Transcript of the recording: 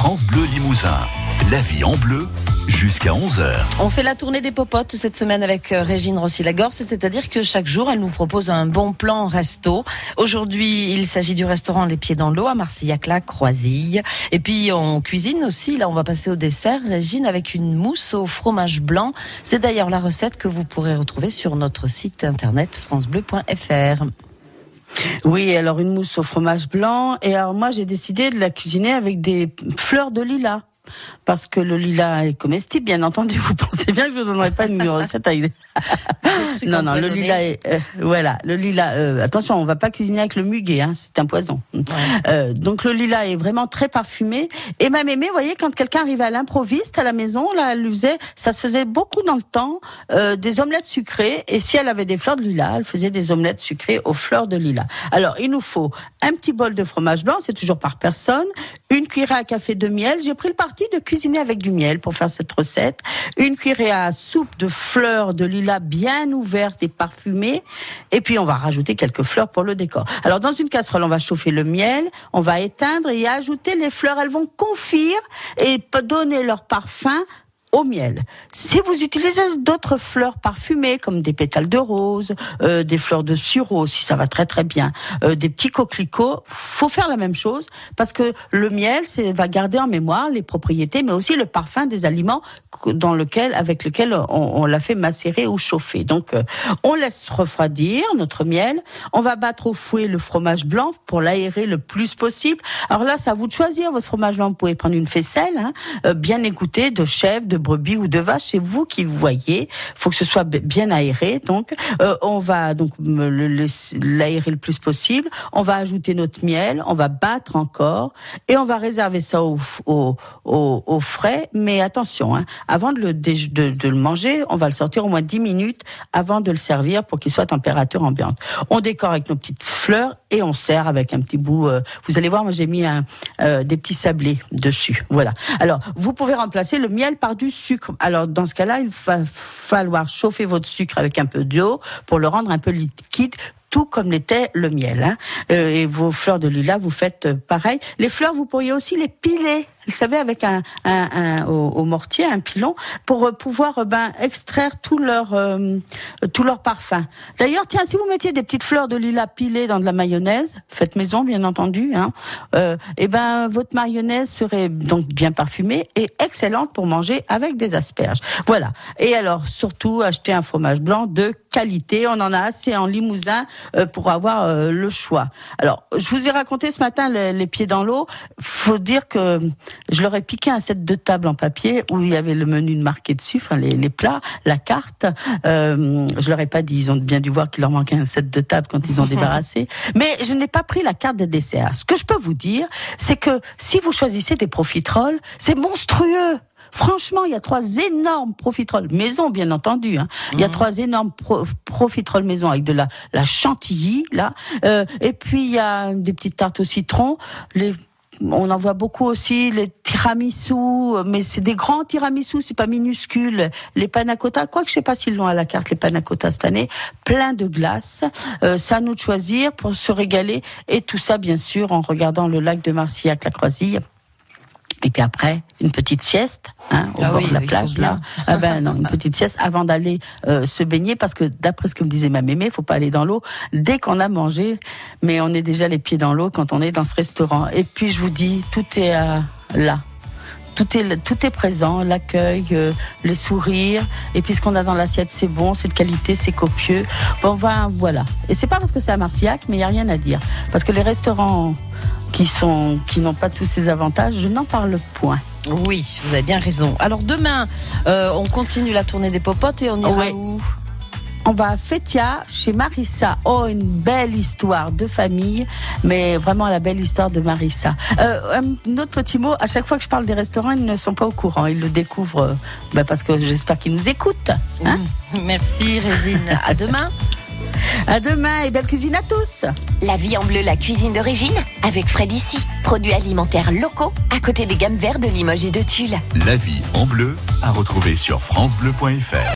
France Bleu Limousin. La vie en bleu jusqu'à 11h. On fait la tournée des popotes cette semaine avec euh, Régine Rossi-Lagorce, c'est-à-dire que chaque jour, elle nous propose un bon plan resto. Aujourd'hui, il s'agit du restaurant Les Pieds dans l'eau à Marcillac-la Croisille. Et puis, on cuisine aussi. Là, on va passer au dessert, Régine, avec une mousse au fromage blanc. C'est d'ailleurs la recette que vous pourrez retrouver sur notre site internet francebleu.fr. Oui, alors une mousse au fromage blanc. Et alors moi, j'ai décidé de la cuisiner avec des fleurs de lilas parce que le lilas est comestible, bien entendu. Vous pensez bien que je ne donnerai pas une recette avec non, non, le lilas est, euh, voilà, le lilas. Euh, attention, on va pas cuisiner avec le muguet, hein, c'est un poison. Euh, donc le lilas est vraiment très parfumé. Et ma mémé, vous voyez, quand quelqu'un arrivait à l'improviste à la maison, là, elle faisait, ça se faisait beaucoup dans le temps, des omelettes sucrées. Et si elle avait des fleurs de lilas, elle faisait des omelettes sucrées aux fleurs de lilas. Alors, il nous faut un petit bol de fromage blanc, c'est toujours par personne, une cuillère à café de miel. J'ai pris le parti de cuisiner avec du miel pour faire cette recette. Une cuillère à soupe de fleurs de lilas bien ouverte et parfumée. Et puis on va rajouter quelques fleurs pour le décor. Alors dans une casserole, on va chauffer le miel, on va éteindre et ajouter les fleurs. Elles vont confire et donner leur parfum au miel. Si vous utilisez d'autres fleurs parfumées comme des pétales de rose, euh, des fleurs de sureau, si ça va très très bien, euh, des petits coquelicots, faut faire la même chose parce que le miel, va garder en mémoire les propriétés, mais aussi le parfum des aliments dans lequel, avec lequel on, on l'a fait macérer ou chauffer. Donc, euh, on laisse refroidir notre miel. On va battre au fouet le fromage blanc pour l'aérer le plus possible. Alors là, c'est à vous de choisir votre fromage blanc. Vous pouvez prendre une faisselle, hein, euh, bien écoutée, de chèvre, de brebis ou de vache. C'est vous qui voyez. faut que ce soit bien aéré. Donc, euh, on va donc l'aérer le, plus possible. On va ajouter notre miel. On va battre encore et on va réserver ça au, au, frais. Mais attention, hein, avant de le, de, le manger, on va le sortir au moins 10 minutes avant de le servir pour qu'il soit à température ambiante. On décore avec nos petites fleurs et on sert avec un petit bout. Euh, vous allez voir, moi j'ai mis euh, des petits sablés dessus. Voilà. Alors, vous pouvez remplacer le miel par du sucre. Alors, dans ce cas-là, il va falloir chauffer votre sucre avec un peu d'eau pour le rendre un peu liquide tout comme l'était le miel. Hein. Euh, et vos fleurs de lilas, vous faites euh, pareil. Les fleurs, vous pourriez aussi les piler. Vous savez, avec un, un, un au, mortier, un pilon, pour euh, pouvoir ben extraire tout leur tout leur parfum. D'ailleurs, tiens, si vous mettiez des petites fleurs de lilas pilées dans de la mayonnaise, faites maison, bien entendu, hein, euh, et ben votre mayonnaise serait donc bien parfumée et excellente pour manger avec des asperges. Voilà. Et alors, surtout, acheter un fromage blanc de qualité. On en a assez en Limousin euh, pour avoir euh, le choix. Alors, je vous ai raconté ce matin les, pieds dans l'eau. Faut dire que je leur ai piqué un set de table en papier où il y avait le menu marqué dessus, enfin les, les plats, la carte. Euh, je leur ai pas dit, ils ont bien dû voir qu'il leur manquait un set de table quand ils ont débarrassé. Mais je n'ai pas pris la carte des desserts. Ce que je peux vous dire, c'est que si vous choisissez des profiteroles, c'est monstrueux. Franchement, il y a trois énormes profiteroles maison, bien entendu. Hein. Il y a mhm. trois énormes pro profiteroles maison avec de la, la chantilly là, euh, et puis il y a des petites tartes au citron. Les on en voit beaucoup aussi les tiramisu, mais c'est des grands tiramisu, c'est pas minuscule. Les panacotas, quoi que je sais pas s'ils l'ont à la carte, les panacotas cette année, plein de glace. Euh, nous choisir pour se régaler et tout ça bien sûr en regardant le lac de Marcillac, la Croisille. Et puis après, une petite sieste hein, au ah bord de la plage là. Ah ben non, une petite sieste avant d'aller euh, se baigner parce que d'après ce que me disait ma mémé, faut pas aller dans l'eau dès qu'on a mangé, mais on est déjà les pieds dans l'eau quand on est dans ce restaurant. Et puis je vous dis, tout est euh, là. Tout est, tout est présent, l'accueil, euh, les sourires, et puis ce qu'on a dans l'assiette, c'est bon, c'est de qualité, c'est copieux. Bon, ben, voilà. Et c'est pas parce que c'est à Marciac, mais il y a rien à dire. Parce que les restaurants qui sont qui n'ont pas tous ces avantages, je n'en parle point. Oui, vous avez bien raison. Alors demain, euh, on continue la tournée des popotes et on ira où? On va à Fétia, chez Marissa. Oh, une belle histoire de famille, mais vraiment la belle histoire de Marissa. Euh, un autre petit mot, à chaque fois que je parle des restaurants, ils ne sont pas au courant. Ils le découvrent euh, bah, parce que j'espère qu'ils nous écoutent. Hein. Merci Résine. à demain. À demain et belle cuisine à tous. La vie en bleu, la cuisine d'origine, avec Fred ici. Produits alimentaires locaux, à côté des gammes vertes de Limoges et de Tulle. La vie en bleu, à retrouver sur FranceBleu.fr.